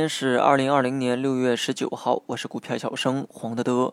天是二零二零年六月十九号，我是股票小生黄德德。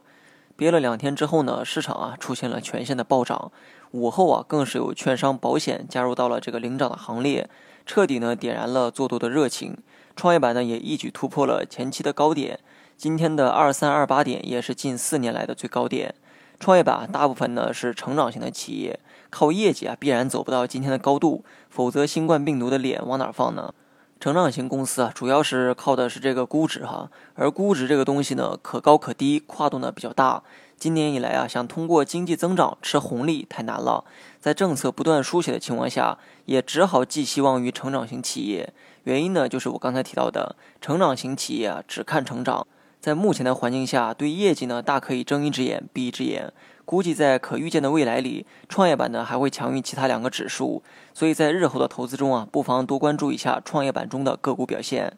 憋了两天之后呢，市场啊出现了全线的暴涨，午后啊更是有券商、保险加入到了这个领涨的行列，彻底呢点燃了做多的热情。创业板呢也一举突破了前期的高点，今天的二三二八点也是近四年来的最高点。创业板大部分呢是成长型的企业，靠业绩啊必然走不到今天的高度，否则新冠病毒的脸往哪放呢？成长型公司啊，主要是靠的是这个估值哈，而估值这个东西呢，可高可低，跨度呢比较大。今年以来啊，想通过经济增长吃红利太难了，在政策不断书写的情况下，也只好寄希望于成长型企业。原因呢，就是我刚才提到的，成长型企业啊，只看成长。在目前的环境下，对业绩呢，大可以睁一只眼闭一只眼。估计在可预见的未来里，创业板呢还会强于其他两个指数。所以在日后的投资中啊，不妨多关注一下创业板中的个股表现。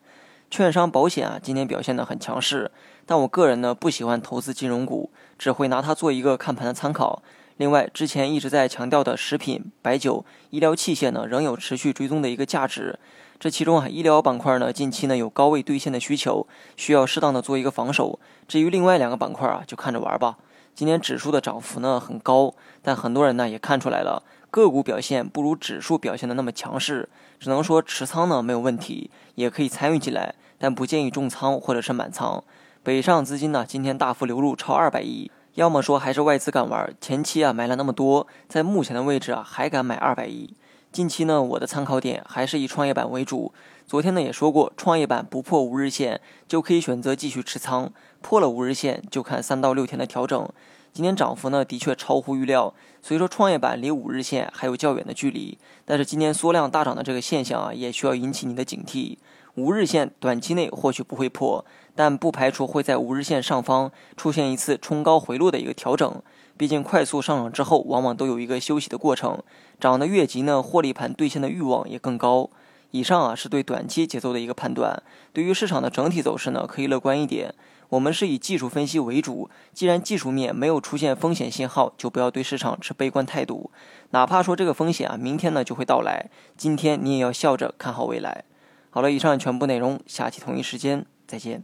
券商、保险啊，今天表现的很强势，但我个人呢不喜欢投资金融股，只会拿它做一个看盘的参考。另外，之前一直在强调的食品、白酒、医疗器械呢，仍有持续追踪的一个价值。这其中啊，医疗板块呢，近期呢有高位兑现的需求，需要适当的做一个防守。至于另外两个板块啊，就看着玩吧。今天指数的涨幅呢很高，但很多人呢也看出来了，个股表现不如指数表现的那么强势，只能说持仓呢没有问题，也可以参与进来，但不建议重仓或者是满仓。北上资金呢今天大幅流入超二百亿。要么说还是外资敢玩，前期啊买了那么多，在目前的位置啊还敢买二百亿。近期呢，我的参考点还是以创业板为主。昨天呢也说过，创业板不破五日线就可以选择继续持仓，破了五日线就看三到六天的调整。今天涨幅呢的确超乎预料，所以说创业板离五日线还有较远的距离。但是今天缩量大涨的这个现象啊，也需要引起你的警惕。五日线短期内或许不会破，但不排除会在五日线上方出现一次冲高回落的一个调整。毕竟快速上涨之后，往往都有一个休息的过程。涨得越急呢，获利盘兑现的欲望也更高。以上啊是对短期节奏的一个判断。对于市场的整体走势呢，可以乐观一点。我们是以技术分析为主，既然技术面没有出现风险信号，就不要对市场持悲观态度。哪怕说这个风险啊，明天呢就会到来，今天你也要笑着看好未来。好了，以上全部内容，下期同一时间再见。